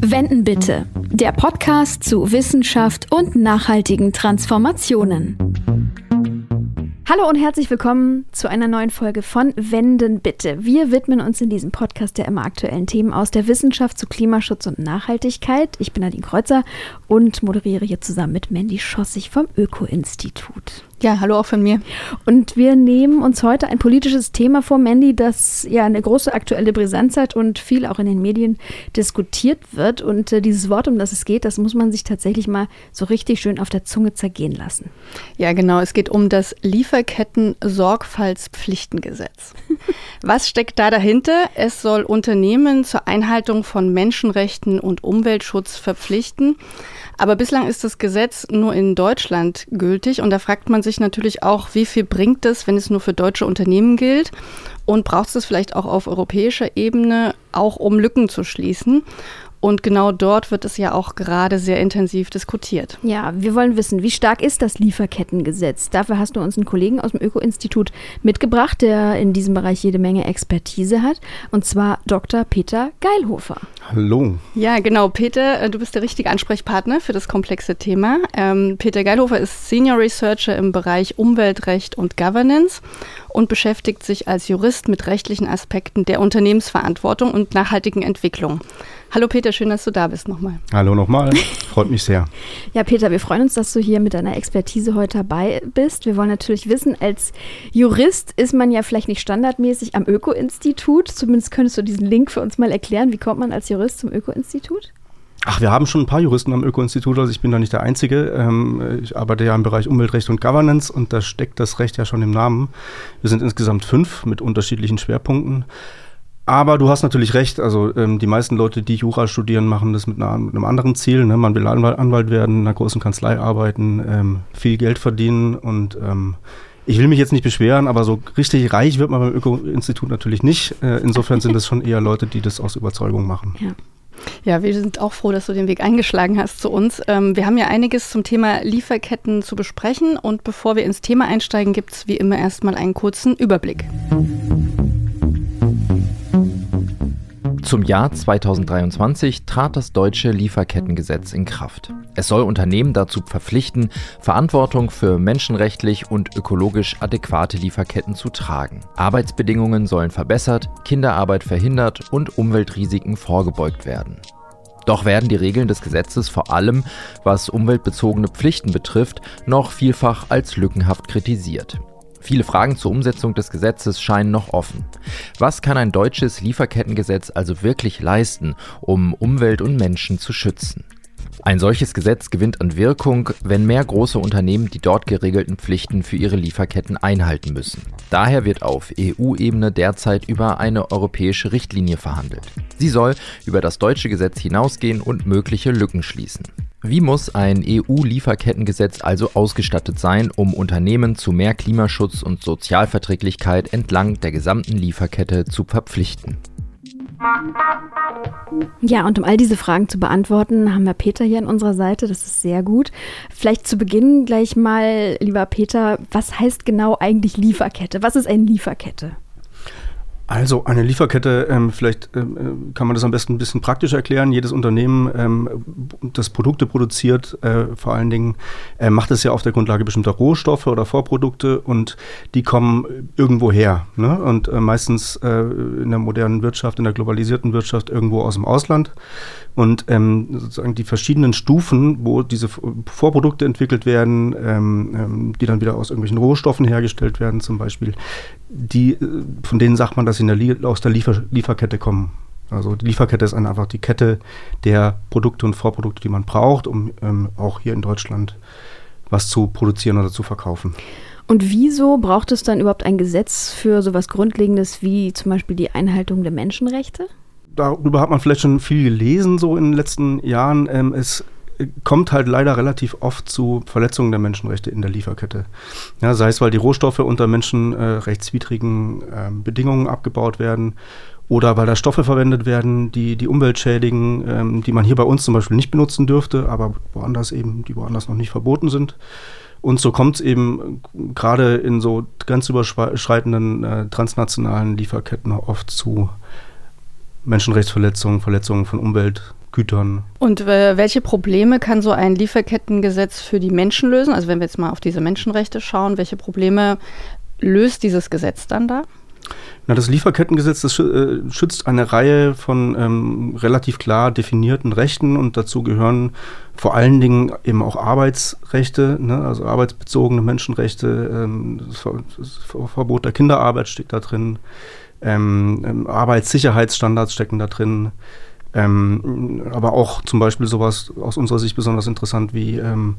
Wenden bitte. Der Podcast zu Wissenschaft und nachhaltigen Transformationen. Hallo und herzlich willkommen zu einer neuen Folge von Wenden bitte. Wir widmen uns in diesem Podcast der immer aktuellen Themen aus der Wissenschaft zu Klimaschutz und Nachhaltigkeit. Ich bin Nadine Kreuzer und moderiere hier zusammen mit Mandy Schossig vom Öko-Institut. Ja, hallo auch von mir. Und wir nehmen uns heute ein politisches Thema vor, Mandy, das ja eine große aktuelle Brisanz hat und viel auch in den Medien diskutiert wird. Und äh, dieses Wort, um das es geht, das muss man sich tatsächlich mal so richtig schön auf der Zunge zergehen lassen. Ja, genau. Es geht um das Lieferketten-Sorgfaltspflichtengesetz. Was steckt da dahinter? Es soll Unternehmen zur Einhaltung von Menschenrechten und Umweltschutz verpflichten. Aber bislang ist das Gesetz nur in Deutschland gültig und da fragt man sich natürlich auch, wie viel bringt es, wenn es nur für deutsche Unternehmen gilt? Und braucht es vielleicht auch auf europäischer Ebene, auch um Lücken zu schließen? Und genau dort wird es ja auch gerade sehr intensiv diskutiert. Ja, wir wollen wissen, wie stark ist das Lieferkettengesetz? Dafür hast du uns einen Kollegen aus dem Öko-Institut mitgebracht, der in diesem Bereich jede Menge Expertise hat, und zwar Dr. Peter Geilhofer. Hallo. Ja, genau, Peter, äh, du bist der richtige Ansprechpartner für das komplexe Thema. Ähm, Peter Geilhofer ist Senior Researcher im Bereich Umweltrecht und Governance und beschäftigt sich als Jurist mit rechtlichen Aspekten der Unternehmensverantwortung und nachhaltigen Entwicklung. Hallo Peter, schön, dass du da bist nochmal. Hallo nochmal, freut mich sehr. Ja, Peter, wir freuen uns, dass du hier mit deiner Expertise heute dabei bist. Wir wollen natürlich wissen, als Jurist ist man ja vielleicht nicht standardmäßig am Öko-Institut. Zumindest könntest du diesen Link für uns mal erklären. Wie kommt man als Jurist zum Öko-Institut? Ach, wir haben schon ein paar Juristen am Öko-Institut, also ich bin da nicht der Einzige. Ähm, ich arbeite ja im Bereich Umweltrecht und Governance und da steckt das Recht ja schon im Namen. Wir sind insgesamt fünf mit unterschiedlichen Schwerpunkten. Aber du hast natürlich recht. Also ähm, die meisten Leute, die Jura studieren, machen das mit, einer, mit einem anderen Ziel. Ne? Man will Anwalt, Anwalt, werden, in einer großen Kanzlei arbeiten, ähm, viel Geld verdienen und ähm, ich will mich jetzt nicht beschweren, aber so richtig reich wird man beim Öko-Institut natürlich nicht. Äh, insofern sind es schon eher Leute, die das aus Überzeugung machen. Ja. Ja, wir sind auch froh, dass du den Weg eingeschlagen hast zu uns. Ähm, wir haben ja einiges zum Thema Lieferketten zu besprechen und bevor wir ins Thema einsteigen, gibt es wie immer erstmal einen kurzen Überblick. Zum Jahr 2023 trat das deutsche Lieferkettengesetz in Kraft. Es soll Unternehmen dazu verpflichten, Verantwortung für menschenrechtlich und ökologisch adäquate Lieferketten zu tragen. Arbeitsbedingungen sollen verbessert, Kinderarbeit verhindert und Umweltrisiken vorgebeugt werden. Doch werden die Regeln des Gesetzes vor allem, was umweltbezogene Pflichten betrifft, noch vielfach als lückenhaft kritisiert. Viele Fragen zur Umsetzung des Gesetzes scheinen noch offen. Was kann ein deutsches Lieferkettengesetz also wirklich leisten, um Umwelt und Menschen zu schützen? Ein solches Gesetz gewinnt an Wirkung, wenn mehr große Unternehmen die dort geregelten Pflichten für ihre Lieferketten einhalten müssen. Daher wird auf EU-Ebene derzeit über eine europäische Richtlinie verhandelt. Sie soll über das deutsche Gesetz hinausgehen und mögliche Lücken schließen. Wie muss ein EU-Lieferkettengesetz also ausgestattet sein, um Unternehmen zu mehr Klimaschutz und Sozialverträglichkeit entlang der gesamten Lieferkette zu verpflichten? Ja, und um all diese Fragen zu beantworten, haben wir Peter hier an unserer Seite. Das ist sehr gut. Vielleicht zu Beginn gleich mal, lieber Peter, was heißt genau eigentlich Lieferkette? Was ist eine Lieferkette? Also eine Lieferkette, ähm, vielleicht ähm, äh, kann man das am besten ein bisschen praktisch erklären. Jedes Unternehmen, ähm, das Produkte produziert, äh, vor allen Dingen, äh, macht es ja auf der Grundlage bestimmter Rohstoffe oder Vorprodukte und die kommen irgendwo her. Ne? Und äh, meistens äh, in der modernen Wirtschaft, in der globalisierten Wirtschaft irgendwo aus dem Ausland. Und ähm, sozusagen die verschiedenen Stufen, wo diese Vorprodukte entwickelt werden, ähm, ähm, die dann wieder aus irgendwelchen Rohstoffen hergestellt werden, zum Beispiel, die, äh, von denen sagt man, dass sie der aus der Liefer Lieferkette kommen. Also die Lieferkette ist einfach die Kette der Produkte und Vorprodukte, die man braucht, um ähm, auch hier in Deutschland was zu produzieren oder zu verkaufen. Und wieso braucht es dann überhaupt ein Gesetz für sowas Grundlegendes wie zum Beispiel die Einhaltung der Menschenrechte? Darüber hat man vielleicht schon viel gelesen so in den letzten Jahren. Ähm, es kommt halt leider relativ oft zu Verletzungen der Menschenrechte in der Lieferkette. Ja, sei es, weil die Rohstoffe unter menschenrechtswidrigen äh, Bedingungen abgebaut werden oder weil da Stoffe verwendet werden, die die Umwelt schädigen, ähm, die man hier bei uns zum Beispiel nicht benutzen dürfte, aber woanders eben, die woanders noch nicht verboten sind. Und so kommt es eben gerade in so grenzüberschreitenden äh, transnationalen Lieferketten oft zu Menschenrechtsverletzungen, Verletzungen von Umweltgütern. Und äh, welche Probleme kann so ein Lieferkettengesetz für die Menschen lösen? Also wenn wir jetzt mal auf diese Menschenrechte schauen, welche Probleme löst dieses Gesetz dann da? Na, das Lieferkettengesetz das äh, schützt eine Reihe von ähm, relativ klar definierten Rechten und dazu gehören vor allen Dingen eben auch Arbeitsrechte, ne, also arbeitsbezogene Menschenrechte, ähm, das, das, Verbot der Kinderarbeit steckt da drin, ähm, ähm, Arbeitssicherheitsstandards stecken da drin, ähm, aber auch zum Beispiel sowas aus unserer Sicht besonders interessant wie ähm,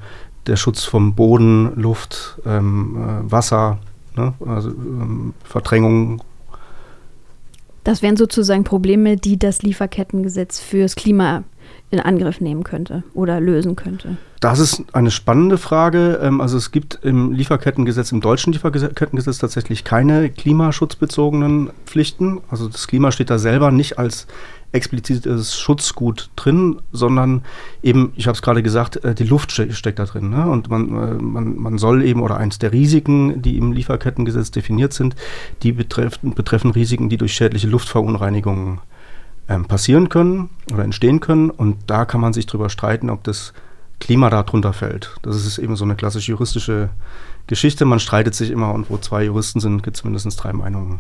der Schutz vom Boden, Luft, äh, Wasser, ne, also Verdrängung. Das wären sozusagen Probleme, die das Lieferkettengesetz fürs Klima in Angriff nehmen könnte oder lösen könnte. Das ist eine spannende Frage. Ähm, also es gibt im Lieferkettengesetz, im deutschen Lieferkettengesetz tatsächlich keine klimaschutzbezogenen Pflichten. Also das Klima steht da selber nicht als explizites Schutzgut drin, sondern eben, ich habe es gerade gesagt, äh, die Luft steckt da drin. Ne? Und man, äh, man, man soll eben, oder eins der Risiken, die im Lieferkettengesetz definiert sind, die betreffen, betreffen Risiken, die durch schädliche Luftverunreinigungen ähm, passieren können oder entstehen können. Und da kann man sich drüber streiten, ob das Klima darunter fällt. Das ist eben so eine klassische juristische Geschichte. Man streitet sich immer und wo zwei Juristen sind, gibt es mindestens drei Meinungen.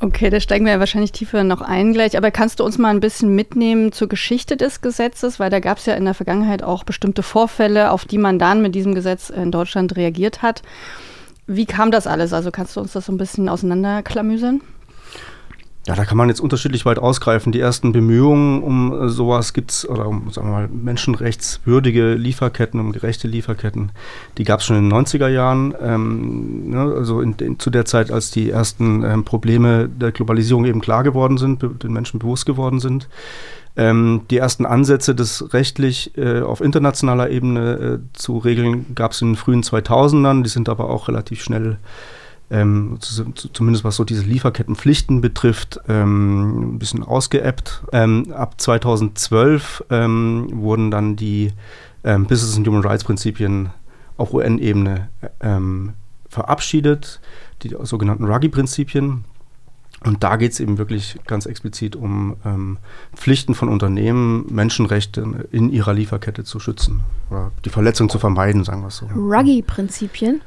Okay, da steigen wir ja wahrscheinlich tiefer noch ein gleich. Aber kannst du uns mal ein bisschen mitnehmen zur Geschichte des Gesetzes? Weil da gab es ja in der Vergangenheit auch bestimmte Vorfälle, auf die man dann mit diesem Gesetz in Deutschland reagiert hat. Wie kam das alles? Also kannst du uns das so ein bisschen auseinanderklamüsern? Ja, da kann man jetzt unterschiedlich weit ausgreifen. Die ersten Bemühungen um äh, sowas gibt es, oder um, sagen wir mal, menschenrechtswürdige Lieferketten, um gerechte Lieferketten, die gab es schon in den 90er Jahren. Ähm, ne, also in, in, zu der Zeit, als die ersten ähm, Probleme der Globalisierung eben klar geworden sind, den Menschen bewusst geworden sind. Ähm, die ersten Ansätze, das rechtlich äh, auf internationaler Ebene äh, zu regeln, gab es in den frühen 2000ern. Die sind aber auch relativ schnell ähm, zumindest was so diese Lieferkettenpflichten betrifft, ähm, ein bisschen ausgeappt. Ähm, ab 2012 ähm, wurden dann die ähm, Business and Human Rights Prinzipien auf UN-Ebene ähm, verabschiedet, die sogenannten Ruggie-Prinzipien. Und da geht es eben wirklich ganz explizit um ähm, Pflichten von Unternehmen, Menschenrechte in ihrer Lieferkette zu schützen oder die Verletzung zu vermeiden, sagen wir es so. Ruggie-Prinzipien?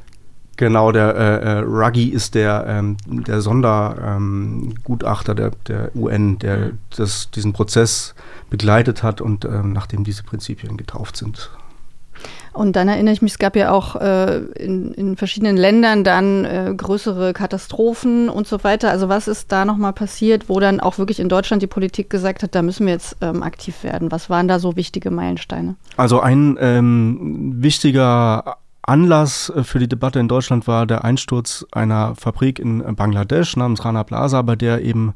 Genau, der äh, äh, Ruggie ist der, ähm, der Sondergutachter ähm, der, der UN, der mhm. das, diesen Prozess begleitet hat und ähm, nachdem diese Prinzipien getauft sind. Und dann erinnere ich mich, es gab ja auch äh, in, in, verschiedenen Ländern dann äh, größere Katastrophen und so weiter. Also was ist da nochmal passiert, wo dann auch wirklich in Deutschland die Politik gesagt hat, da müssen wir jetzt ähm, aktiv werden? Was waren da so wichtige Meilensteine? Also ein ähm, wichtiger Anlass äh, für die Debatte in Deutschland war der Einsturz einer Fabrik in Bangladesch namens Rana Plaza, bei der eben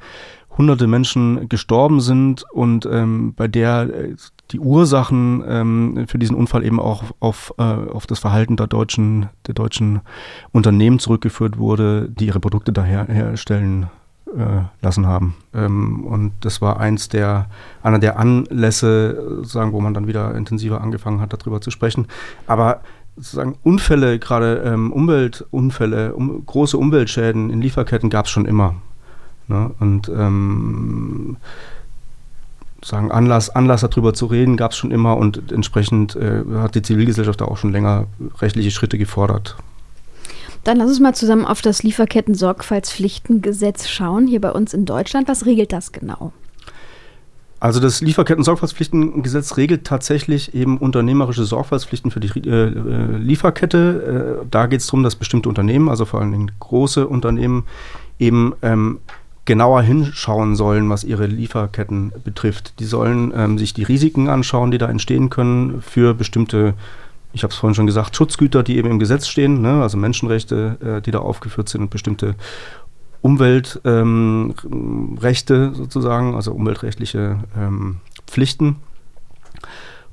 hunderte Menschen gestorben sind und ähm, bei der äh, die Ursachen ähm, für diesen Unfall eben auch auf, äh, auf das Verhalten der deutschen, der deutschen Unternehmen zurückgeführt wurde, die ihre Produkte daher herstellen äh, lassen haben. Ähm, und das war eins der, einer der Anlässe, sagen, wo man dann wieder intensiver angefangen hat, darüber zu sprechen. Aber sozusagen Unfälle, gerade ähm, Umweltunfälle, um, große Umweltschäden in Lieferketten gab es schon immer. Ne? Und ähm, sagen Anlass, Anlass darüber zu reden, gab es schon immer und entsprechend äh, hat die Zivilgesellschaft da auch schon länger rechtliche Schritte gefordert. Dann lass uns mal zusammen auf das Lieferketten-Sorgfaltspflichtengesetz schauen, hier bei uns in Deutschland. Was regelt das genau? Also das Lieferketten-Sorgfaltspflichtengesetz regelt tatsächlich eben unternehmerische Sorgfaltspflichten für die äh, äh Lieferkette. Äh, da geht es darum, dass bestimmte Unternehmen, also vor allem große Unternehmen, eben ähm, genauer hinschauen sollen, was ihre Lieferketten betrifft. Die sollen ähm, sich die Risiken anschauen, die da entstehen können für bestimmte, ich habe es vorhin schon gesagt, Schutzgüter, die eben im Gesetz stehen, ne? also Menschenrechte, äh, die da aufgeführt sind und bestimmte Umweltrechte ähm, sozusagen, also umweltrechtliche ähm, Pflichten.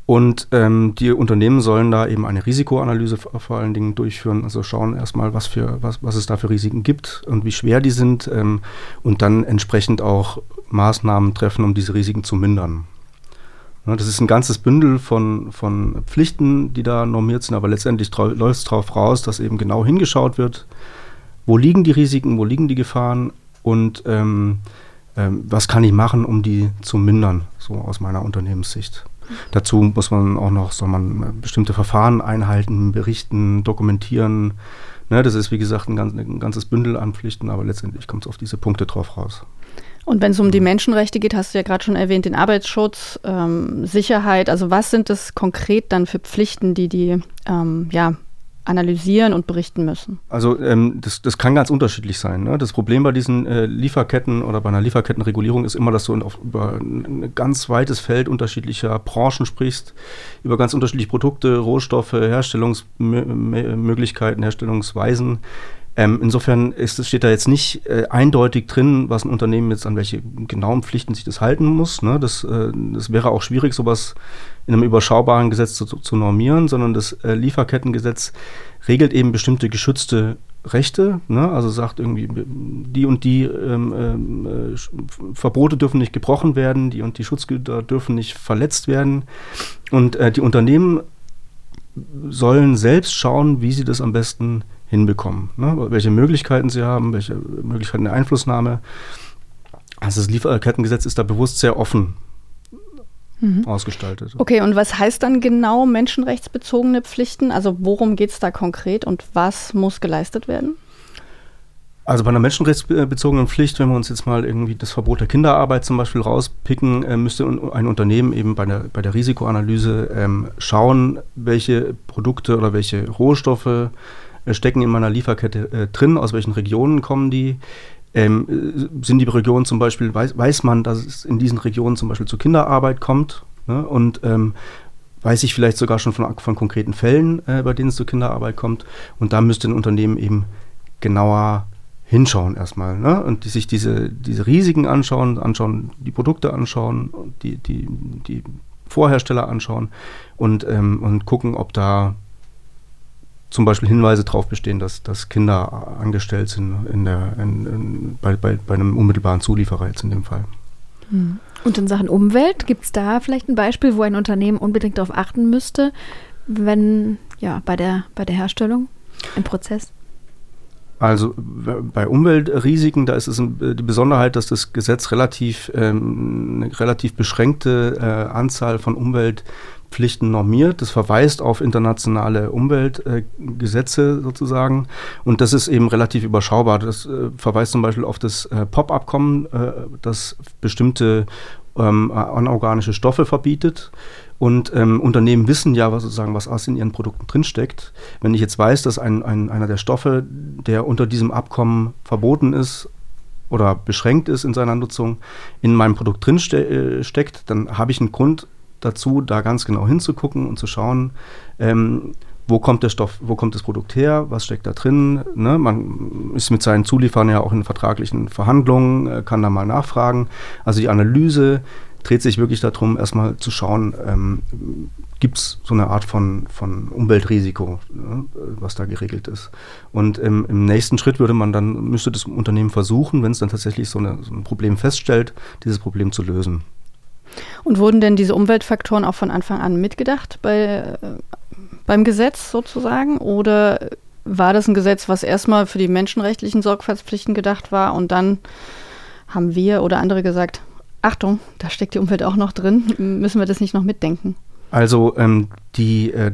Und ähm, die Unternehmen sollen da eben eine Risikoanalyse vor allen Dingen durchführen, also schauen erstmal, was, für, was, was es da für Risiken gibt und wie schwer die sind ähm, und dann entsprechend auch Maßnahmen treffen, um diese Risiken zu mindern. Ja, das ist ein ganzes Bündel von, von Pflichten, die da normiert sind, aber letztendlich läuft es darauf raus, dass eben genau hingeschaut wird, wo liegen die Risiken, wo liegen die Gefahren und ähm, ähm, was kann ich machen, um die zu mindern, so aus meiner Unternehmenssicht. Dazu muss man auch noch, soll man äh, bestimmte Verfahren einhalten, berichten, dokumentieren. Ne, das ist wie gesagt ein, ganz, ein ganzes Bündel an Pflichten, aber letztendlich kommt es auf diese Punkte drauf raus. Und wenn es um die Menschenrechte geht, hast du ja gerade schon erwähnt, den Arbeitsschutz, ähm, Sicherheit. Also was sind das konkret dann für Pflichten, die die ähm, ja, analysieren und berichten müssen? Also ähm, das, das kann ganz unterschiedlich sein. Ne? Das Problem bei diesen äh, Lieferketten oder bei einer Lieferkettenregulierung ist immer, dass du auf, über ein ganz weites Feld unterschiedlicher Branchen sprichst, über ganz unterschiedliche Produkte, Rohstoffe, Herstellungsmöglichkeiten, Herstellungsweisen. Ähm, insofern ist, steht da jetzt nicht äh, eindeutig drin, was ein Unternehmen jetzt an welche genauen Pflichten sich das halten muss. Ne? Das, äh, das wäre auch schwierig, sowas in einem überschaubaren Gesetz zu, zu normieren, sondern das äh, Lieferkettengesetz regelt eben bestimmte geschützte Rechte, ne? also sagt irgendwie, die und die ähm, äh, Verbote dürfen nicht gebrochen werden, die und die Schutzgüter dürfen nicht verletzt werden. Und äh, die Unternehmen sollen selbst schauen, wie sie das am besten hinbekommen. Ne? Welche Möglichkeiten sie haben, welche Möglichkeiten der Einflussnahme. Also das Lieferkettengesetz ist da bewusst sehr offen mhm. ausgestaltet. Okay, und was heißt dann genau menschenrechtsbezogene Pflichten? Also worum geht es da konkret und was muss geleistet werden? Also bei einer menschenrechtsbezogenen Pflicht, wenn wir uns jetzt mal irgendwie das Verbot der Kinderarbeit zum Beispiel rauspicken, äh, müsste ein Unternehmen eben bei der, bei der Risikoanalyse ähm, schauen, welche Produkte oder welche Rohstoffe stecken in meiner Lieferkette äh, drin, aus welchen Regionen kommen die. Ähm, äh, sind die Regionen zum Beispiel, weiß, weiß man, dass es in diesen Regionen zum Beispiel zu Kinderarbeit kommt? Ne? Und ähm, weiß ich vielleicht sogar schon von, von konkreten Fällen, äh, bei denen es zu Kinderarbeit kommt. Und da müsste ein Unternehmen eben genauer hinschauen erstmal ne? und die sich diese, diese Risiken anschauen, anschauen, die Produkte anschauen, die, die, die Vorhersteller anschauen und, ähm, und gucken, ob da zum Beispiel Hinweise darauf bestehen, dass, dass Kinder angestellt sind in der, in, in, bei, bei, bei einem unmittelbaren Zulieferer jetzt in dem Fall. Hm. Und in Sachen Umwelt, gibt es da vielleicht ein Beispiel, wo ein Unternehmen unbedingt darauf achten müsste, wenn, ja, bei der, bei der Herstellung im Prozess? Also bei Umweltrisiken, da ist es die Besonderheit, dass das Gesetz relativ ähm, eine relativ beschränkte äh, Anzahl von Umwelt Pflichten normiert. Das verweist auf internationale Umweltgesetze äh, sozusagen. Und das ist eben relativ überschaubar. Das äh, verweist zum Beispiel auf das äh, POP-Abkommen, äh, das bestimmte ähm, anorganische Stoffe verbietet. Und ähm, Unternehmen wissen ja, was sozusagen, was in ihren Produkten drinsteckt. Wenn ich jetzt weiß, dass ein, ein, einer der Stoffe, der unter diesem Abkommen verboten ist, oder beschränkt ist in seiner Nutzung, in meinem Produkt drin äh, steckt, dann habe ich einen Grund, dazu, da ganz genau hinzugucken und zu schauen, ähm, wo kommt der Stoff, wo kommt das Produkt her, was steckt da drin. Ne? Man ist mit seinen Zulieferern ja auch in vertraglichen Verhandlungen, äh, kann da mal nachfragen. Also die Analyse dreht sich wirklich darum, erstmal zu schauen, ähm, gibt es so eine Art von, von Umweltrisiko, ne, was da geregelt ist. Und im, im, nächsten Schritt würde man dann, müsste das Unternehmen versuchen, wenn es dann tatsächlich so, eine, so ein Problem feststellt, dieses Problem zu lösen. Und wurden denn diese Umweltfaktoren auch von Anfang an mitgedacht bei, äh, beim Gesetz sozusagen? Oder war das ein Gesetz, was erstmal für die menschenrechtlichen Sorgfaltspflichten gedacht war und dann haben wir oder andere gesagt, Achtung, da steckt die Umwelt auch noch drin, müssen wir das nicht noch mitdenken? Also ähm, die, äh,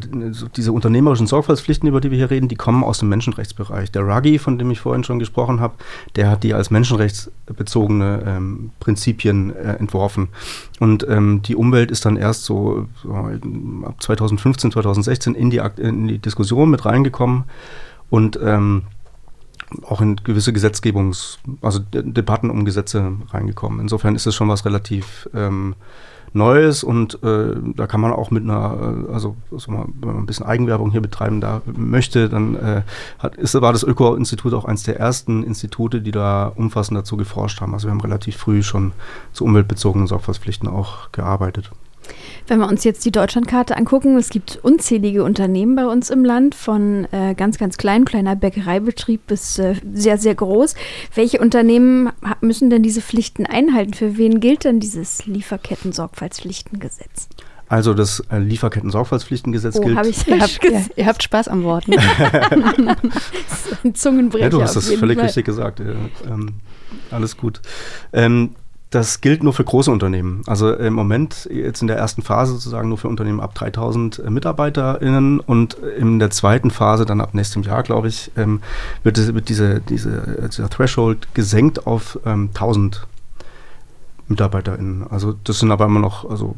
diese unternehmerischen Sorgfaltspflichten, über die wir hier reden, die kommen aus dem Menschenrechtsbereich. Der Ruggie, von dem ich vorhin schon gesprochen habe, der hat die als menschenrechtsbezogene ähm, Prinzipien äh, entworfen. Und ähm, die Umwelt ist dann erst so, so, ab 2015, 2016 in die, in die Diskussion mit reingekommen und ähm, auch in gewisse Gesetzgebungs-, also Debatten um Gesetze reingekommen. Insofern ist es schon was relativ ähm, Neues und äh, da kann man auch mit einer, äh, also mal, wenn man ein bisschen Eigenwerbung hier betreiben da möchte, dann äh, hat, ist, war das Öko-Institut auch eines der ersten Institute, die da umfassend dazu geforscht haben. Also wir haben relativ früh schon zu umweltbezogenen Sorgfaltspflichten auch gearbeitet. Wenn wir uns jetzt die Deutschlandkarte angucken, es gibt unzählige Unternehmen bei uns im Land, von äh, ganz, ganz klein, kleiner Bäckereibetrieb bis äh, sehr, sehr groß. Welche Unternehmen müssen denn diese Pflichten einhalten? Für wen gilt denn dieses Lieferketten-Sorgfaltspflichtengesetz? Also das äh, Lieferketten-Sorgfaltspflichtengesetz oh, gilt. Ich ihr, habt, ja, ihr habt Spaß am Wort. Ne? Zungenbrecher. Ja, du hast das völlig Fall. richtig gesagt. Ja, ähm, alles gut. Ähm, Das gilt nur für große Unternehmen. Also im Moment, jetzt in der ersten Phase sozusagen nur für Unternehmen ab 3000 äh, MitarbeiterInnen und in der zweiten Phase, dann ab nächstem Jahr, glaube ich, ähm, wird, wird diese, diese, dieser Threshold gesenkt auf ähm, 1000 MitarbeiterInnen. Also das sind aber immer noch also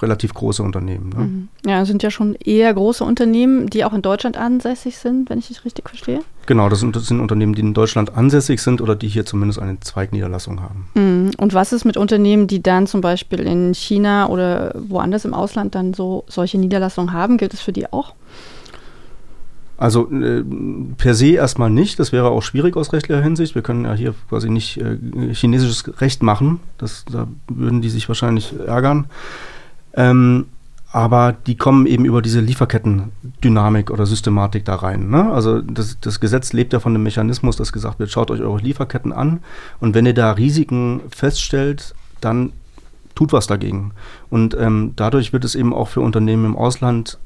relativ große Unternehmen. Ne? Mhm. Ja, das sind ja schon eher große Unternehmen, die auch in Deutschland ansässig sind, wenn ich das richtig verstehe. Genau, das sind, das sind Unternehmen, die in Deutschland ansässig sind oder die hier zumindest eine Zweigniederlassung haben. Mhm. Und was ist mit Unternehmen, die dann zum Beispiel in China oder woanders im Ausland dann so solche Niederlassungen haben? Gilt das für die auch? Also äh, per se erstmal nicht. Das wäre auch schwierig aus rechtlicher Hinsicht. Wir können ja hier quasi nicht äh, chinesisches Recht machen. Das, da würden die sich wahrscheinlich ärgern. Ähm, aber die kommen eben über diese Lieferketten-Dynamik oder Systematik da rein. Ne? Also das, das, Gesetz lebt ja von dem Mechanismus, dass gesagt wird, schaut euch eure Lieferketten an und wenn ihr da Risiken feststellt, dann tut was dagegen. Und ähm, dadurch wird es eben auch für Unternehmen im Ausland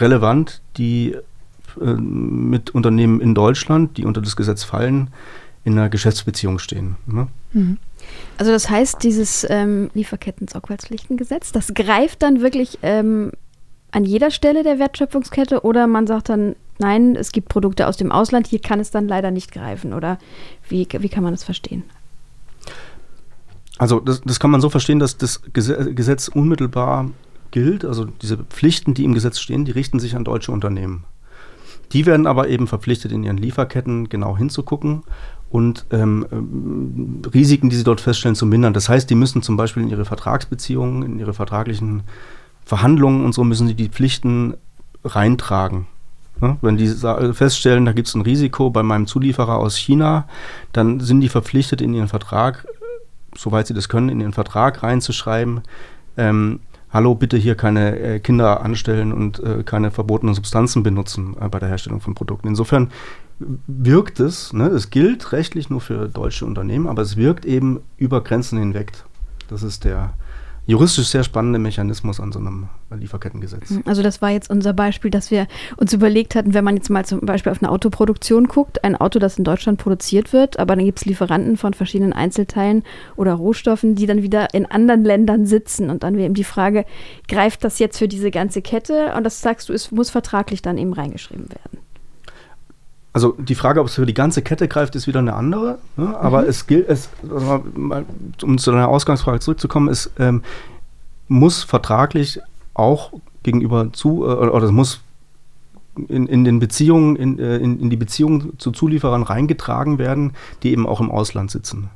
relevant, die mit Unternehmen in Deutschland, die unter das Gesetz fallen, in einer Geschäftsbeziehung stehen. Ne? Mhm. Also das heißt, dieses ähm, Lieferketten-Sorgfaltspflichtengesetz, das greift dann wirklich ähm, an jeder Stelle der Wertschöpfungskette oder man sagt dann, nein, es gibt Produkte aus dem Ausland, hier kann es dann leider nicht greifen oder wie, wie kann man das verstehen? Also das, das kann man so verstehen, dass das Gesetz unmittelbar gilt. Also diese Pflichten, die im Gesetz stehen, die richten sich an deutsche Unternehmen. Die werden aber eben verpflichtet, in ihren Lieferketten genau hinzugucken und ähm, ähm, Risiken, die sie dort feststellen, zu mindern. Das heißt, die müssen zum Beispiel in ihre Vertragsbeziehungen, in ihre vertraglichen Verhandlungen und so müssen sie die Pflichten reintragen. Ja, wenn die feststellen, da gibt es ein Risiko bei meinem Zulieferer aus China, dann sind die verpflichtet, in ihren Vertrag, soweit sie das können, in ihren Vertrag reinzuschreiben, ähm, hallo, bitte hier keine äh, Kinder anstellen und äh, keine verbotenen Substanzen benutzen äh, bei der Herstellung von Produkten. Insofern wirkt es, ne, es gilt rechtlich nur für deutsche Unternehmen, aber es wirkt eben über Grenzen hinweg. Das ist der juristisch sehr spannende Mechanismus an so einem Lieferkettengesetz. Mhm, also das war jetzt unser Beispiel, dass wir uns überlegt hatten, wenn man jetzt mal zum Beispiel auf eine Autoproduktion guckt, ein Auto, das in Deutschland produziert wird, aber dann gibt es Lieferanten von verschiedenen Einzelteilen oder Rohstoffen, die dann wieder in anderen Ländern sitzen. Und dann wäre eben die Frage, greift das jetzt für diese ganze Kette? Und das sagst du, es muss vertraglich dann eben reingeschrieben werden. Also die Frage, ob es für die ganze Kette greift, ist wieder eine andere. Ne? Aber mhm. es gilt, es, um zu deiner Ausgangsfrage zurückzukommen, es ähm, muss vertraglich auch gegenüber zu, äh, oder es muss in, in den Beziehungen, in, äh, in, in, die Beziehungen zu Zulieferern reingetragen werden, die eben auch im Ausland sitzen.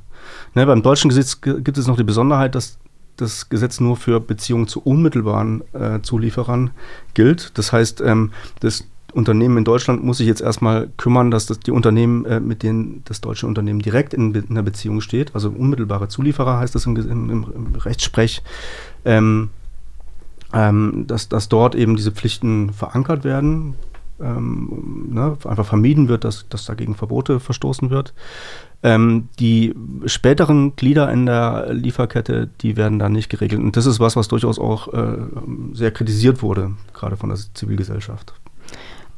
Ne, beim deutschen Gesetz gibt es noch die Besonderheit, dass das Gesetz nur für Beziehungen zu unmittelbaren äh, Zulieferern gilt. Das heißt, ähm, das Unternehmen in Deutschland muss sich jetzt erstmal kümmern, dass das die Unternehmen, äh, mit denen das deutsche Unternehmen direkt in, in, einer Beziehung steht, also unmittelbare Zulieferer heißt das im, im, im Rechtssprech, ähm, ähm, dass, dass dort eben diese Pflichten verankert werden, ähm, ne, einfach vermieden wird, dass, dass dagegen Verbote verstoßen wird. Ähm, die späteren Glieder in der Lieferkette, die werden da nicht geregelt. Und das ist was, was durchaus auch äh, sehr kritisiert wurde, gerade von der Zivilgesellschaft.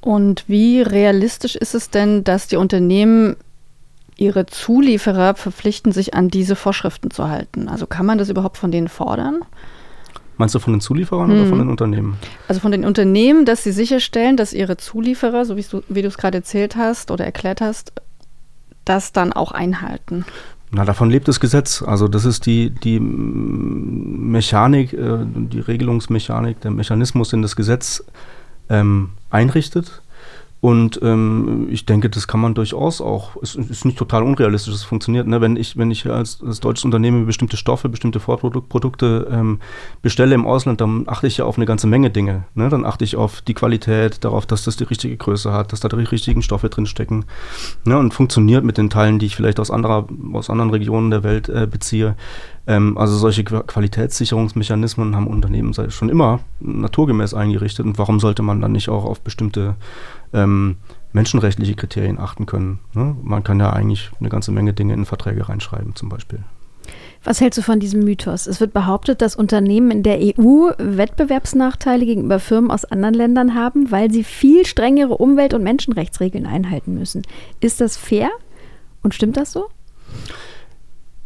Und wie realistisch ist es denn, dass die Unternehmen ihre Zulieferer verpflichten, sich an diese Vorschriften zu halten? Also kann man das überhaupt von denen fordern? Meinst du von den Zulieferern hm. oder von den Unternehmen? Also von den Unternehmen, dass sie sicherstellen, dass ihre Zulieferer, so wie du es gerade erzählt hast oder erklärt hast, das dann auch einhalten. Na, davon lebt das Gesetz. Also das ist die, die Mechanik, äh, die Regelungsmechanik, der Mechanismus, den das Gesetz ähm, einrichtet. Und ähm, ich denke, das kann man durchaus auch, es ist nicht total unrealistisch, es funktioniert. Ne? Wenn, ich, wenn ich als, als deutsches Unternehmen bestimmte Stoffe, bestimmte Vorprodukte ähm, bestelle im Ausland, dann achte ich ja auf eine ganze Menge Dinge. Ne? Dann achte ich auf die Qualität, darauf, dass das die richtige Größe hat, dass da die richtigen Stoffe drinstecken. Ne? Und funktioniert mit den Teilen, die ich vielleicht aus, anderer, aus anderen Regionen der Welt äh, beziehe. Ähm, also solche Qualitätssicherungsmechanismen haben Unternehmen schon immer naturgemäß eingerichtet. Und warum sollte man dann nicht auch auf bestimmte ähm, menschenrechtliche Kriterien achten können? Ne? Man kann ja eigentlich eine ganze Menge Dinge in Verträge reinschreiben, zum Beispiel. Was hältst du von diesem Mythos? Es wird behauptet, dass Unternehmen in der EU Wettbewerbsnachteile gegenüber Firmen aus anderen Ländern haben, weil sie viel strengere Umwelt- und Menschenrechtsregeln einhalten müssen. Ist das fair? Und stimmt das so?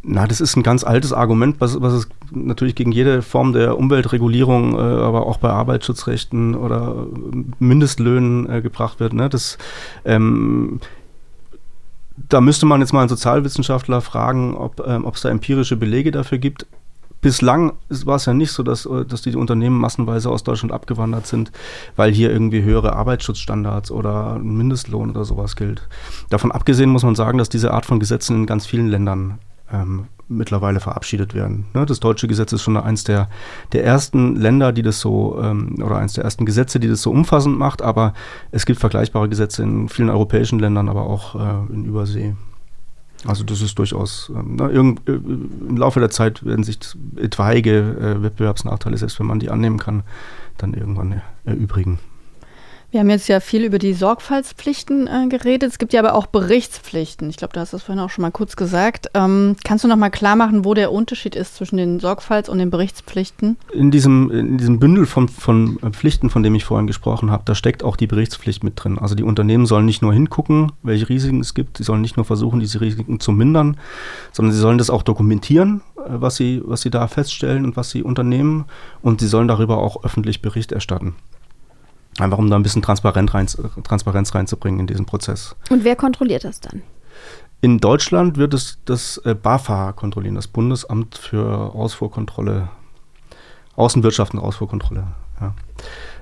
Na, das ist ein ganz altes Argument, was, was es natürlich gegen jede Form der Umweltregulierung, äh, aber auch bei Arbeitsschutzrechten oder Mindestlöhnen äh, gebracht wird. Ne? Das, ähm, da müsste man jetzt mal einen Sozialwissenschaftler fragen, ob ähm, es da empirische Belege dafür gibt. Bislang war es ja nicht so, dass, äh, dass die Unternehmen massenweise aus Deutschland abgewandert sind, weil hier irgendwie höhere Arbeitsschutzstandards oder Mindestlohn oder sowas gilt. Davon abgesehen muss man sagen, dass diese Art von Gesetzen in ganz vielen Ländern ähm, mittlerweile verabschiedet werden. Ne? Das deutsche Gesetz ist schon eins der, der ersten Länder, die das so, ähm, oder eins der ersten Gesetze, die das so umfassend macht, aber es gibt vergleichbare Gesetze in vielen europäischen Ländern, aber auch äh, in Übersee. Also das ist durchaus, ähm, na, irgend, äh, im Laufe der Zeit werden sich etwaige äh, Wettbewerbsnachteile, selbst wenn man die annehmen kann, dann irgendwann erübrigen. Wir haben jetzt ja viel über die Sorgfaltspflichten äh, geredet. Es gibt ja aber auch Berichtspflichten. Ich glaube, du hast das vorhin auch schon mal kurz gesagt. Ähm, kannst du noch mal klar machen, wo der Unterschied ist zwischen den Sorgfalts- und den Berichtspflichten? In diesem, in diesem Bündel von, von Pflichten, von dem ich vorhin gesprochen habe, da steckt auch die Berichtspflicht mit drin. Also die Unternehmen sollen nicht nur hingucken, welche Risiken es gibt, sie sollen nicht nur versuchen, diese Risiken zu mindern, sondern sie sollen das auch dokumentieren, äh, was sie, was sie da feststellen und was sie unternehmen. Und sie sollen darüber auch öffentlich Bericht erstatten. Einfach um da ein bisschen Transparenz, rein, Transparenz reinzubringen in diesen Prozess. Und wer kontrolliert das dann? In Deutschland wird es das äh, BAFA kontrollieren, das Bundesamt für Ausfuhrkontrolle, Außenwirtschaft und Ausfuhrkontrolle. Ja.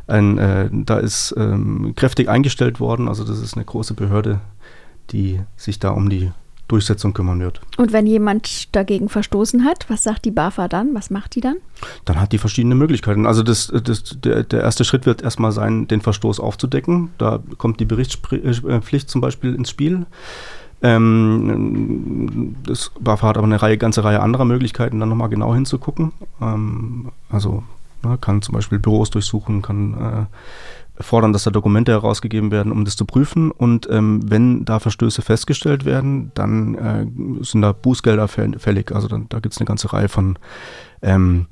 Ein, äh, da ist ähm, kräftig eingestellt worden, also das ist eine große Behörde, die sich da um die Durchsetzung kümmern wird. Und wenn jemand dagegen verstoßen hat, was sagt die BAFA dann? Was macht die dann? Dann hat die verschiedene Möglichkeiten. Also das, das, der, der erste Schritt wird erstmal sein, den Verstoß aufzudecken. Da kommt die Berichtspflicht zum Beispiel ins Spiel. Ähm, das BAFA hat aber eine Reihe, ganze Reihe anderer Möglichkeiten, dann nochmal genau hinzugucken. Ähm, also ne, kann zum Beispiel Büros durchsuchen, kann äh, fordern, dass da Dokumente herausgegeben werden, um das zu prüfen. Und ähm, wenn da Verstöße festgestellt werden, dann äh, sind da Bußgelder fällig. Also dann, da gibt es eine ganze Reihe von ähm,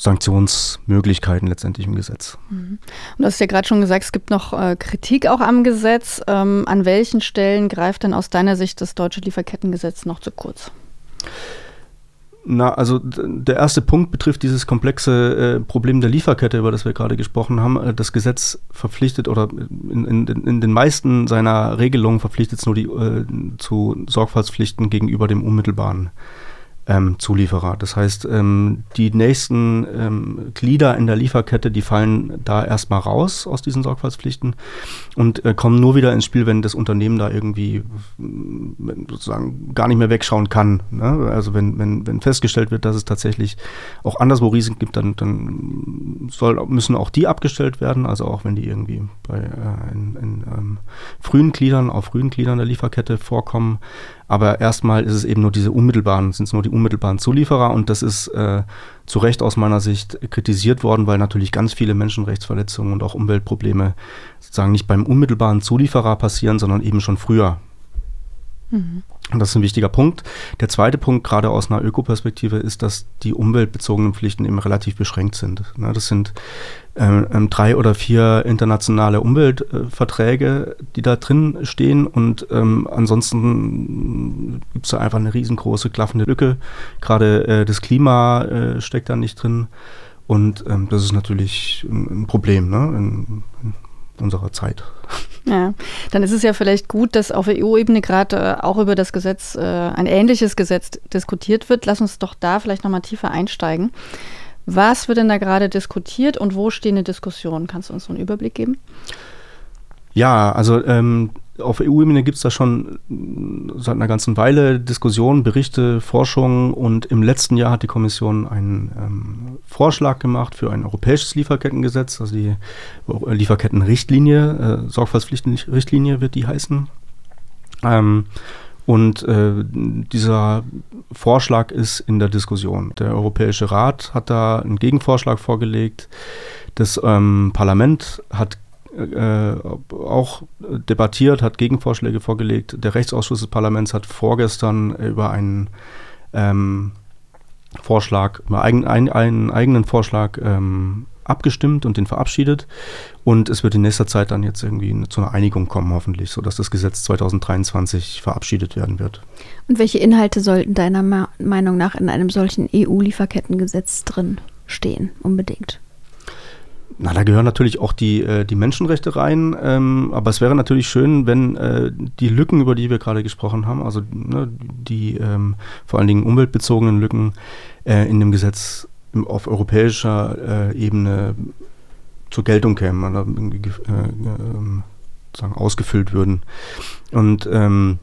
Sanktionsmöglichkeiten letztendlich im Gesetz. Mhm. Und du hast ja gerade schon gesagt, es gibt noch äh, Kritik auch am Gesetz. Ähm, an welchen Stellen greift denn aus deiner Sicht das deutsche Lieferkettengesetz noch zu kurz? Na, also der erste Punkt betrifft dieses komplexe äh, Problem der Lieferkette, über das wir gerade gesprochen haben. Äh, das Gesetz verpflichtet oder in, in, in den meisten seiner Regelungen verpflichtet es nur die, äh, zu Sorgfaltspflichten gegenüber dem unmittelbaren ähm, Zulieferer. Das heißt, ähm, die nächsten ähm, Glieder in der Lieferkette, die fallen da erstmal raus aus diesen Sorgfaltspflichten und äh, kommen nur wieder ins Spiel, wenn das Unternehmen da irgendwie sozusagen gar nicht mehr wegschauen kann. Ne? Also wenn, wenn, wenn festgestellt wird, dass es tatsächlich auch anderswo Risiken gibt, dann, dann soll, müssen auch die abgestellt werden, also auch wenn die irgendwie bei äh, in, in ähm, frühen Gliedern, auf frühen Gliedern der Lieferkette vorkommen. Aber erstmal ist es eben nur diese unmittelbaren, sind es nur die unmittelbaren Zulieferer und das ist äh, zu Recht aus meiner Sicht kritisiert worden, weil natürlich ganz viele Menschenrechtsverletzungen und auch Umweltprobleme sozusagen nicht beim unmittelbaren Zulieferer passieren, sondern eben schon früher. Mhm. Und das ist ein wichtiger Punkt. Der zweite Punkt, gerade aus einer Ökoperspektive, ist, dass die umweltbezogenen Pflichten eben relativ beschränkt sind. Ne, das sind ähm, ähm, drei oder vier internationale Umweltverträge, die da drin stehen und ähm, ansonsten gibt es da einfach eine riesengroße klaffende Lücke. Gerade äh, das Klima äh, steckt da nicht drin und ähm, das ist natürlich ein, ein Problem ne, in, in unserer Zeit. Ja, dann ist es ja vielleicht gut, dass auf EU-Ebene gerade äh, auch über das Gesetz, äh, ein ähnliches Gesetz diskutiert wird. Lass uns doch da vielleicht nochmal tiefer einsteigen. Was wird denn da gerade diskutiert und wo stehen die Diskussionen? Kannst du uns so einen Überblick geben? Ja, also ähm, auf EU-Ebene gibt es da schon seit einer ganzen Weile Diskussionen, Berichte, Forschung und im letzten Jahr hat die Kommission einen ähm, Vorschlag gemacht für ein europäisches Lieferkettengesetz, also die Lieferkettenrichtlinie, äh, Sorgfaltspflichtenrichtlinie wird die heißen. Ähm, und äh, dieser Vorschlag ist in der Diskussion. Der Europäische Rat hat da einen Gegenvorschlag vorgelegt. Das ähm, Parlament hat äh, auch debattiert, hat Gegenvorschläge vorgelegt. Der Rechtsausschuss des Parlaments hat vorgestern über einen ähm, Vorschlag, über ein, ein, einen eigenen Vorschlag ähm, abgestimmt und den verabschiedet. Und es wird in nächster Zeit dann jetzt irgendwie zu einer Einigung kommen, hoffentlich, sodass das Gesetz 2023 verabschiedet werden wird. Und welche Inhalte sollten deiner Meinung nach in einem solchen EU-Lieferkettengesetz drin stehen, unbedingt? Na, da gehören natürlich auch die, äh, die Menschenrechte rein, ähm, aber es wäre natürlich schön, wenn äh, die Lücken, über die wir gerade gesprochen haben, also ne, die ähm, vor allen Dingen umweltbezogenen Lücken äh, in dem Gesetz auf europäischer äh, Ebene zur Geltung kämen oder äh, ähm, sagen, ausgefüllt würden. Und ähm,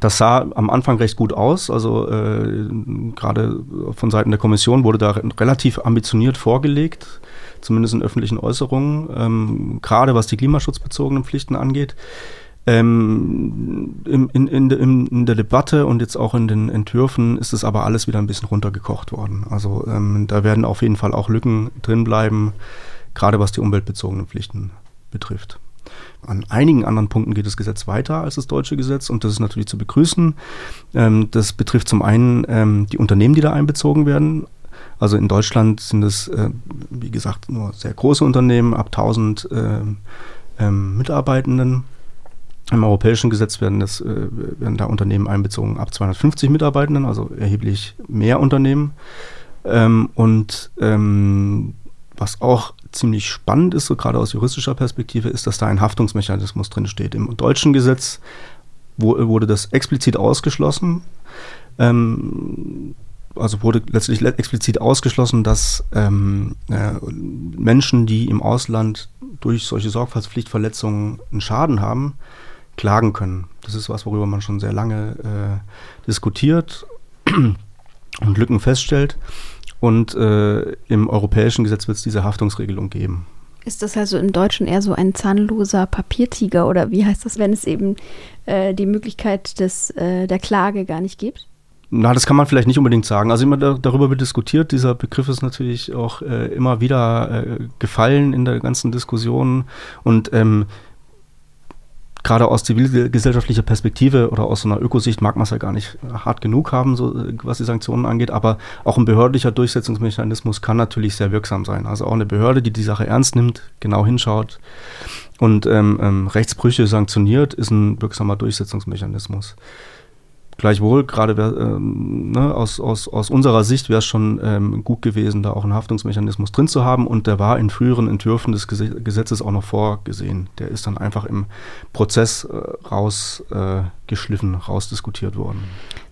das sah am Anfang recht gut aus. Also äh, gerade von Seiten der Kommission wurde da relativ ambitioniert vorgelegt zumindest in öffentlichen Äußerungen, ähm, gerade was die klimaschutzbezogenen Pflichten angeht. Ähm, in, in, in, in, der Debatte und jetzt auch in den Entwürfen ist es aber alles wieder ein bisschen runtergekocht worden. Also ähm, da werden auf jeden Fall auch Lücken drin bleiben, gerade was die umweltbezogenen Pflichten betrifft. An einigen anderen Punkten geht das Gesetz weiter als das deutsche Gesetz und das ist natürlich zu begrüßen. Ähm, das betrifft zum einen ähm, die Unternehmen, die da einbezogen werden. Also in Deutschland sind es, äh, wie gesagt, nur sehr große Unternehmen ab 1000 äh, ähm, Mitarbeitenden. Im europäischen Gesetz werden, das, äh, werden da Unternehmen einbezogen ab 250 Mitarbeitenden, also erheblich mehr Unternehmen. Ähm, und ähm, was auch ziemlich spannend ist, so gerade aus juristischer Perspektive, ist, dass da ein Haftungsmechanismus drin steht. Im deutschen Gesetz wurde das explizit ausgeschlossen. Ähm, also wurde letztlich explizit ausgeschlossen, dass ähm, äh, Menschen, die im Ausland durch solche Sorgfaltspflichtverletzungen einen Schaden haben, klagen können. Das ist was, worüber man schon sehr lange äh, diskutiert und Lücken feststellt. Und äh, im europäischen Gesetz wird es diese Haftungsregelung geben. Ist das also im Deutschen eher so ein zahnloser Papiertiger oder wie heißt das, wenn es eben äh, die Möglichkeit des, äh, der Klage gar nicht gibt? Na, das kann man vielleicht nicht unbedingt sagen. Also immer da, darüber wird diskutiert. Dieser Begriff ist natürlich auch äh, immer wieder äh, gefallen in der ganzen Diskussion. Und ähm, gerade aus zivilgesellschaftlicher Perspektive oder aus so einer Ökosicht mag man es ja gar nicht hart genug haben, so, was die Sanktionen angeht. Aber auch ein behördlicher Durchsetzungsmechanismus kann natürlich sehr wirksam sein. Also auch eine Behörde, die die Sache ernst nimmt, genau hinschaut und ähm, ähm, Rechtsbrüche sanktioniert, ist ein wirksamer Durchsetzungsmechanismus. Gleichwohl, gerade ähm, ne, aus, aus, aus unserer Sicht wäre es schon ähm, gut gewesen, da auch einen Haftungsmechanismus drin zu haben und der war in früheren Entwürfen des Gesetzes auch noch vorgesehen. Der ist dann einfach im Prozess äh, rausgeschliffen, äh, rausdiskutiert worden.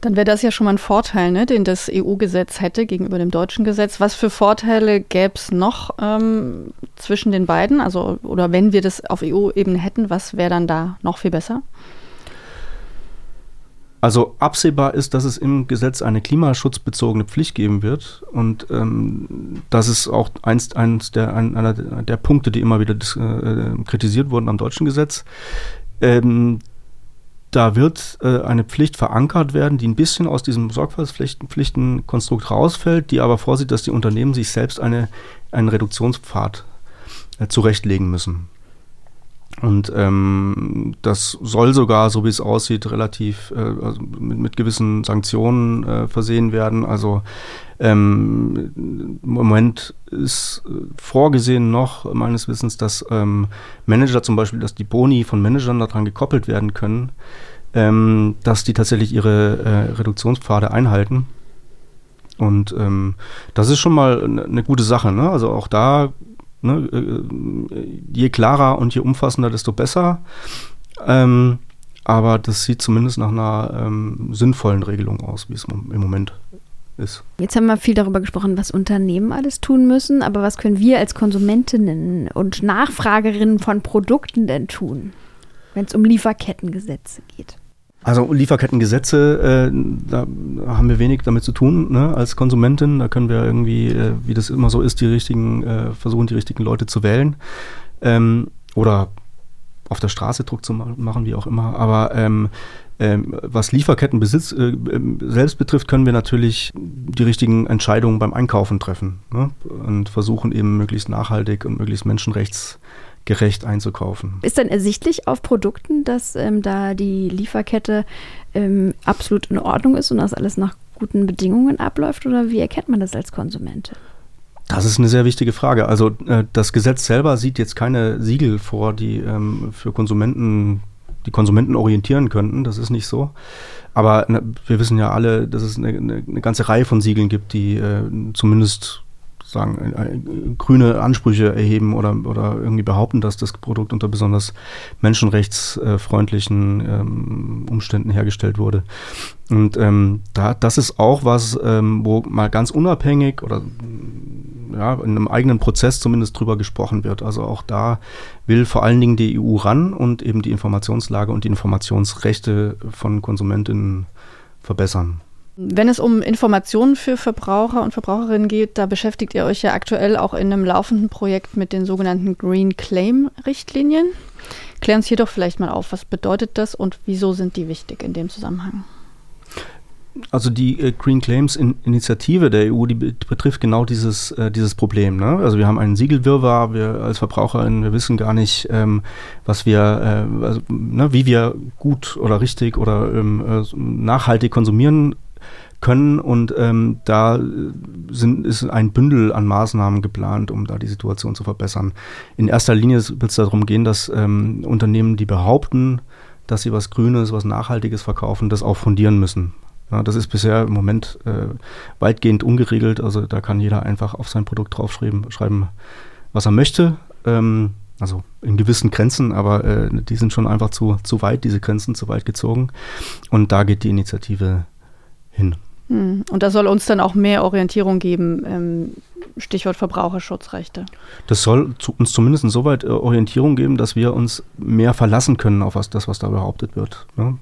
Dann wäre das ja schon mal ein Vorteil, ne, den das EU-Gesetz hätte gegenüber dem deutschen Gesetz. Was für Vorteile gäbe es noch ähm, zwischen den beiden? Also, oder wenn wir das auf EU-Ebene hätten, was wäre dann da noch viel besser? Also absehbar ist, dass es im Gesetz eine klimaschutzbezogene Pflicht geben wird. Und ähm, das ist auch einst, eins der, ein, einer der Punkte, die immer wieder äh, kritisiert wurden am deutschen Gesetz. Ähm, da wird äh, eine Pflicht verankert werden, die ein bisschen aus diesem Sorgfaltspflichtenkonstrukt rausfällt, die aber vorsieht, dass die Unternehmen sich selbst eine, einen Reduktionspfad äh, zurechtlegen müssen. Und ähm, das soll sogar, so wie es aussieht, relativ äh, also mit, mit, gewissen Sanktionen äh, versehen werden. Also ähm, im Moment ist äh, vorgesehen noch meines Wissens, dass ähm, Manager zum Beispiel, dass die Boni von Managern daran gekoppelt werden können, ähm, dass die tatsächlich ihre äh, Reduktionspfade einhalten. Und ähm, das ist schon mal eine gute Sache. Ne? Also auch da Ne, äh, je klarer und je umfassender, desto besser. Ähm, aber das sieht zumindest nach einer ähm, sinnvollen Regelung aus, wie es im Moment ist. Jetzt haben wir viel darüber gesprochen, was Unternehmen alles tun müssen, aber was können wir als Konsumentinnen und Nachfragerinnen von Produkten denn tun, wenn es um Lieferkettengesetze geht? Also Lieferkettengesetze, äh, da haben wir wenig damit zu tun ne, als Konsumentin. Da können wir irgendwie, äh, wie das immer so ist, die richtigen, äh, versuchen die richtigen Leute zu wählen. Ähm, oder auf der Straße Druck zu machen, wie auch immer. Aber ähm, ähm, was Lieferkettenbesitz äh, ähm, selbst betrifft, können wir natürlich die richtigen Entscheidungen beim Einkaufen treffen ne? und versuchen eben möglichst nachhaltig und möglichst menschenrechts gerecht einzukaufen. Ist dann ersichtlich auf Produkten, dass ähm, da die Lieferkette ähm, absolut in Ordnung ist und dass alles nach guten Bedingungen abläuft oder wie erkennt man das als Konsument? Das ist eine sehr wichtige Frage. Also äh, das Gesetz selber sieht jetzt keine Siegel vor, die ähm, für Konsumenten, die Konsumenten orientieren könnten. Das ist nicht so. Aber ne, wir wissen ja alle, dass es eine, eine, eine, ganze Reihe von Siegeln gibt, die äh, zumindest sagen, äh, grüne Ansprüche erheben oder, oder irgendwie behaupten, dass das Produkt unter besonders menschenrechtsfreundlichen ähm, Umständen hergestellt wurde. Und ähm, da, das ist auch was, ähm, wo mal ganz unabhängig oder ja, in einem eigenen Prozess zumindest drüber gesprochen wird. Also auch da will vor allen Dingen die EU ran und eben die Informationslage und die Informationsrechte von Konsumentinnen verbessern. Wenn es um Informationen für Verbraucher und Verbraucherinnen geht, da beschäftigt ihr euch ja aktuell auch in einem laufenden Projekt mit den sogenannten Green Claim Richtlinien. Klär uns hier doch vielleicht mal auf, was bedeutet das und wieso sind die wichtig in dem Zusammenhang? Also die äh, Green Claims in Initiative der EU, die betrifft genau dieses, äh, dieses Problem. Ne? Also wir haben einen Siegelwirrwarr, wir als VerbraucherInnen, wir wissen gar nicht, ähm, was wir, äh, also, ne, wie wir gut oder richtig oder ähm, äh, nachhaltig konsumieren können und ähm, da sind, ist ein Bündel an Maßnahmen geplant, um da die Situation zu verbessern. In erster Linie wird es darum gehen, dass ähm, Unternehmen, die behaupten, dass sie was Grünes, was Nachhaltiges verkaufen, das auch fundieren müssen. Ja, das ist bisher im Moment äh, weitgehend ungeregelt. Also da kann jeder einfach auf sein Produkt draufschreiben, schreiben, was er möchte. Ähm, also in gewissen Grenzen, aber äh, die sind schon einfach zu, zu weit, diese Grenzen zu weit gezogen. Und da geht die Initiative hin. Hm. Und das soll uns dann auch mehr Orientierung geben, ähm, Stichwort Verbraucherschutzrechte. Das soll uns zumindest insoweit äh, Orientierung geben, dass wir uns mehr verlassen können auf was, das, was da behauptet wird. Ne?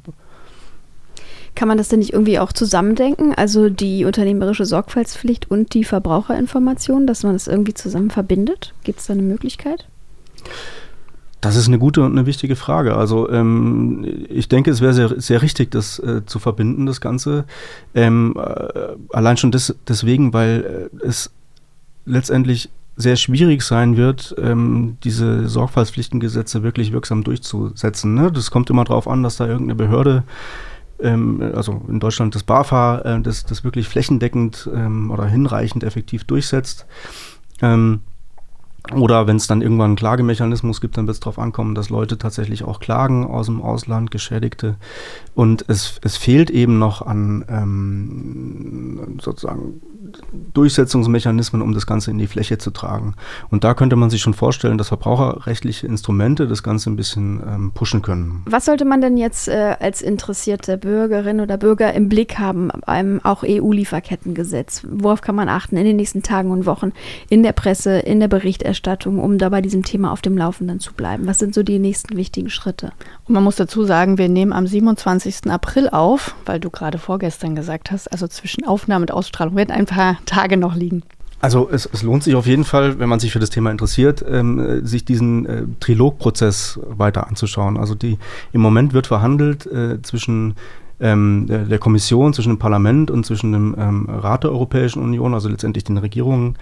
Kann man das denn nicht irgendwie auch zusammendenken? Also die unternehmerische Sorgfaltspflicht und die Verbraucherinformation, dass man das irgendwie zusammen verbindet? Gibt es da eine Möglichkeit? Das ist eine gute und eine wichtige Frage. Also ähm, ich denke, es wäre sehr, sehr richtig, das äh, zu verbinden, das Ganze. Ähm, äh, allein schon des, deswegen, weil äh, es letztendlich sehr schwierig sein wird, ähm, diese Sorgfaltspflichtengesetze wirklich wirksam durchzusetzen. Ne? Das kommt immer darauf an, dass da irgendeine Behörde ähm, also in Deutschland das BAFA, äh, das, das wirklich flächendeckend ähm, oder hinreichend effektiv durchsetzt. Ähm, oder wenn es dann irgendwann einen Klagemechanismus gibt, dann wird es darauf ankommen, dass Leute tatsächlich auch klagen aus dem Ausland, Geschädigte. Und es, es fehlt eben noch an ähm, sozusagen Durchsetzungsmechanismen, um das Ganze in die Fläche zu tragen. Und da könnte man sich schon vorstellen, dass verbraucherrechtliche Instrumente das Ganze ein bisschen ähm, pushen können. Was sollte man denn jetzt äh, als interessierte Bürgerin oder Bürger im Blick haben, beim auch EU-Lieferkettengesetz? Worauf kann man achten in den nächsten Tagen und Wochen in der Presse, in der Berichterstattung, um da bei diesem Thema auf dem Laufenden zu bleiben? Was sind so die nächsten wichtigen Schritte? Man muss dazu sagen, wir nehmen am 27. April auf, weil du gerade vorgestern gesagt hast, also zwischen Aufnahme und Ausstrahlung werden ein paar Tage noch liegen. Also es, es, lohnt sich auf jeden Fall, wenn man sich für das Thema interessiert, ähm, sich diesen äh, Trilogprozess weiter anzuschauen. Also die, im Moment wird verhandelt äh, zwischen ähm, der, der, Kommission, zwischen dem Parlament und zwischen dem ähm, Rat der Europäischen Union, also letztendlich den Regierungen,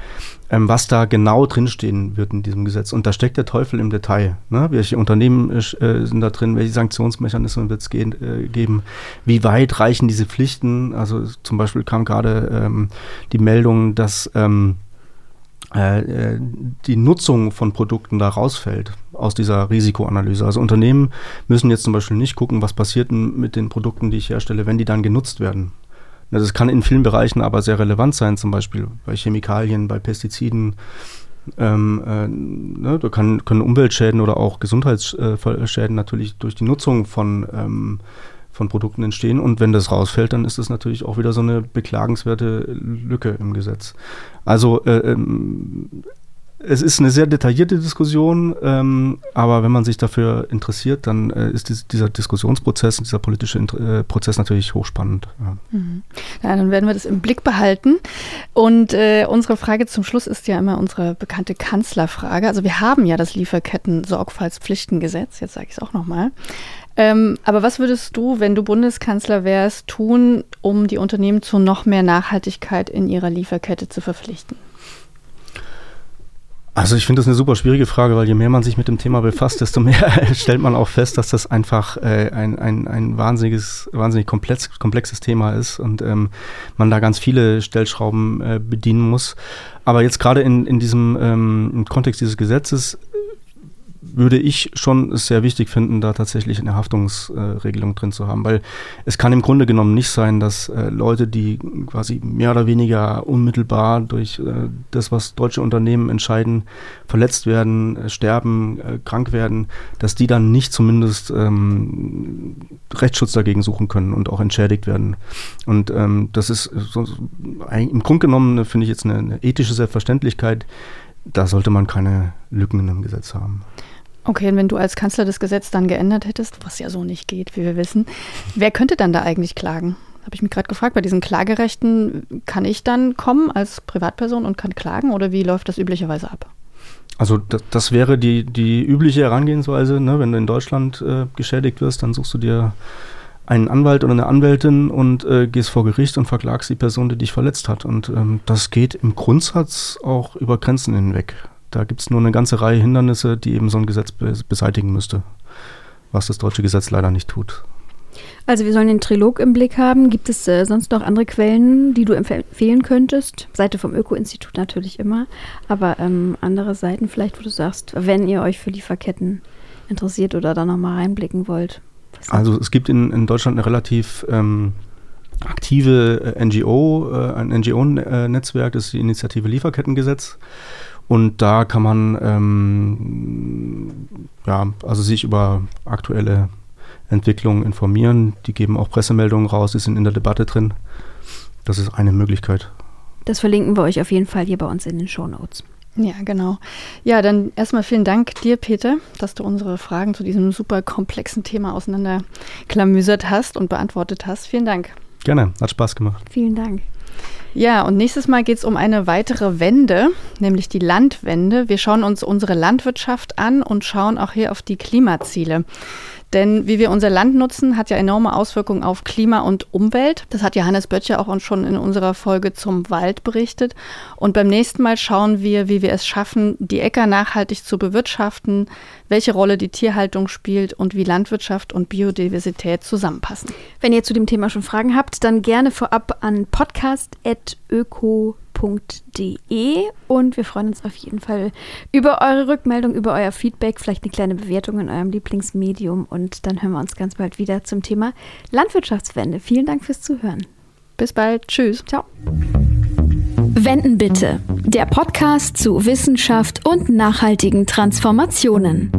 ähm, was da genau drinstehen wird in diesem Gesetz. Und da steckt der Teufel im Detail. Ne? Welche Unternehmen äh, sind da drin, welche Sanktionsmechanismen wird es äh, geben, wie weit reichen diese Pflichten? Also zum Beispiel kam gerade ähm, die Meldung, dass ähm, äh, äh, die Nutzung von Produkten da rausfällt aus dieser Risikoanalyse. Also Unternehmen müssen jetzt zum Beispiel nicht gucken, was passiert mit den Produkten, die ich herstelle, wenn die dann genutzt werden. Das kann in vielen Bereichen aber sehr relevant sein, zum Beispiel bei Chemikalien, bei Pestiziden. Ähm, äh, ne, da kann, können Umweltschäden oder auch Gesundheitsschäden natürlich durch die Nutzung von ähm, von Produkten entstehen. Und wenn das rausfällt, dann ist das natürlich auch wieder so eine beklagenswerte Lücke im Gesetz. Also äh, ähm, es ist eine sehr detaillierte Diskussion, ähm, aber wenn man sich dafür interessiert, dann äh, ist dies, dieser Diskussionsprozess, dieser politische äh, Prozess natürlich hochspannend. Ja. Mhm. ja. dann werden wir das im Blick behalten. Und äh, unsere Frage zum Schluss ist ja immer unsere bekannte Kanzlerfrage. Also wir haben ja das Lieferketten-Sorgfaltspflichtengesetz, jetzt sage ich es auch nochmal. Ähm, aber was würdest du, wenn du Bundeskanzler wärst, tun, um die Unternehmen zu noch mehr Nachhaltigkeit in ihrer Lieferkette zu verpflichten? Also ich finde das eine super schwierige Frage, weil je mehr man sich mit dem Thema befasst, desto mehr stellt man auch fest, dass das einfach äh, ein, ein, ein wahnsinniges, wahnsinnig komplex, komplexes Thema ist und ähm, man da ganz viele Stellschrauben äh, bedienen muss. Aber jetzt gerade in, in diesem ähm, Kontext dieses Gesetzes würde ich schon sehr wichtig finden, da tatsächlich eine Haftungsregelung drin zu haben, weil es kann im Grunde genommen nicht sein, dass äh, Leute, die quasi mehr oder weniger unmittelbar durch äh, das, was deutsche Unternehmen entscheiden, verletzt werden, äh, sterben, krank werden, dass die dann nicht zumindest ähm, Rechtsschutz dagegen suchen können und auch entschädigt werden. Und ähm, das ist so, im Grunde genommen, finde ich jetzt eine, eine ethische Selbstverständlichkeit, da sollte man keine Lücken in dem Gesetz haben. Okay, und wenn du als Kanzler das Gesetz dann geändert hättest, was ja so nicht geht, wie wir wissen, wer könnte dann da eigentlich klagen? Habe ich mich gerade gefragt, bei diesen Klagerechten, kann ich dann kommen als Privatperson und kann klagen oder wie läuft das üblicherweise ab? Also das, das wäre die, die übliche Herangehensweise, ne? wenn du in Deutschland äh, geschädigt wirst, dann suchst du dir einen Anwalt oder eine Anwältin und äh, gehst vor Gericht und verklagst die Person, die dich verletzt hat. Und ähm, das geht im Grundsatz auch über Grenzen hinweg. Da gibt es nur eine ganze Reihe Hindernisse, die eben so ein Gesetz beseitigen müsste, was das deutsche Gesetz leider nicht tut. Also wir sollen den Trilog im Blick haben. Gibt es äh, sonst noch andere Quellen, die du empfehlen könntest? Seite vom Öko-Institut natürlich immer, aber ähm, andere Seiten vielleicht, wo du sagst, wenn ihr euch für Lieferketten interessiert oder da nochmal reinblicken wollt. Also es gibt in, in Deutschland eine relativ ähm, aktive äh, NGO, äh, ein NGO-Netzwerk, das ist die Initiative Lieferkettengesetz. Und da kann man ähm, ja, also sich über aktuelle Entwicklungen informieren. Die geben auch Pressemeldungen raus, die sind in der Debatte drin. Das ist eine Möglichkeit. Das verlinken wir euch auf jeden Fall hier bei uns in den Show Notes. Ja, genau. Ja, dann erstmal vielen Dank dir, Peter, dass du unsere Fragen zu diesem super komplexen Thema auseinanderklamüsert hast und beantwortet hast. Vielen Dank. Gerne, hat Spaß gemacht. Vielen Dank. Ja, und nächstes Mal geht es um eine weitere Wende, nämlich die Landwende. Wir schauen uns unsere Landwirtschaft an und schauen auch hier auf die Klimaziele. Denn wie wir unser Land nutzen, hat ja enorme Auswirkungen auf Klima und Umwelt. Das hat Johannes Böttcher auch schon in unserer Folge zum Wald berichtet. Und beim nächsten Mal schauen wir, wie wir es schaffen, die Äcker nachhaltig zu bewirtschaften, welche Rolle die Tierhaltung spielt und wie Landwirtschaft und Biodiversität zusammenpassen. Wenn ihr zu dem Thema schon Fragen habt, dann gerne vorab an podcast.öko.de www.ftf.de und wir freuen uns auf jeden Fall über eure Rückmeldung, über euer Feedback, vielleicht eine kleine Bewertung in eurem Lieblingsmedium und dann hören wir uns ganz bald wieder zum Thema Landwirtschaftswende. Vielen Dank fürs Zuhören. Bis bald. Tschüss. Ciao. Wenden bitte. Der Podcast zu Wissenschaft und nachhaltigen Transformationen.